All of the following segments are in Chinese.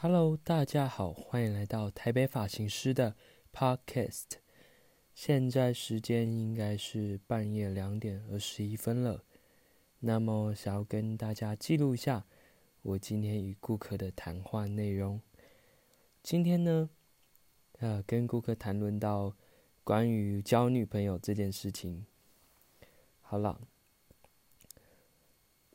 Hello，大家好，欢迎来到台北发型师的 Podcast。现在时间应该是半夜两点二十一分了。那么，想要跟大家记录一下我今天与顾客的谈话内容。今天呢，呃，跟顾客谈论到关于交女朋友这件事情。好了，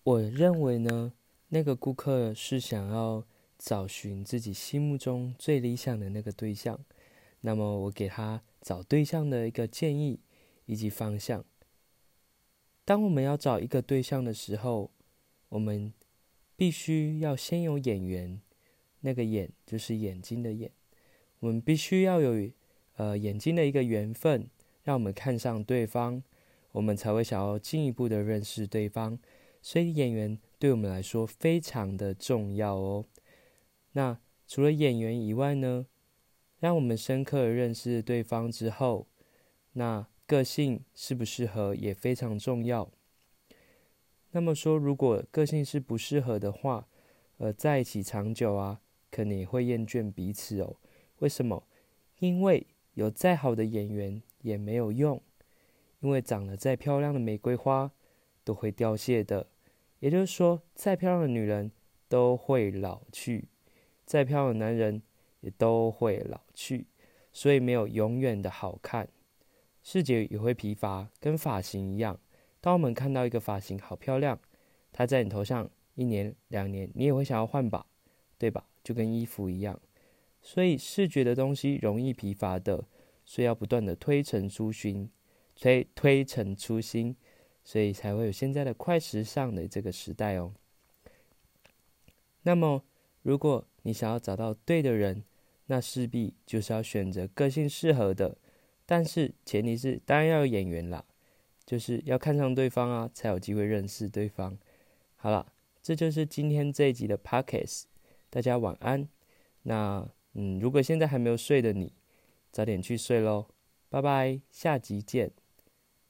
我认为呢，那个顾客是想要。找寻自己心目中最理想的那个对象，那么我给他找对象的一个建议以及方向。当我们要找一个对象的时候，我们必须要先有眼缘，那个眼就是眼睛的眼，我们必须要有呃眼睛的一个缘分，让我们看上对方，我们才会想要进一步的认识对方。所以眼缘对我们来说非常的重要哦。那除了演员以外呢？让我们深刻认识对方之后，那个性适不适合也非常重要。那么说，如果个性是不适合的话，呃，在一起长久啊，可能也会厌倦彼此哦。为什么？因为有再好的演员也没有用，因为长得再漂亮的玫瑰花都会凋谢的。也就是说，再漂亮的女人都会老去。再漂亮的男人也都会老去，所以没有永远的好看，视觉也会疲乏，跟发型一样。当我们看到一个发型好漂亮，它在你头上一年两年，你也会想要换吧，对吧？就跟衣服一样，所以视觉的东西容易疲乏的，所以要不断的推陈出新，推推陈出新，所以才会有现在的快时尚的这个时代哦。那么。如果你想要找到对的人，那势必就是要选择个性适合的，但是前提是当然要有眼缘啦，就是要看上对方啊，才有机会认识对方。好了，这就是今天这一集的 pockets，大家晚安。那嗯，如果现在还没有睡的你，早点去睡喽，拜拜，下集见。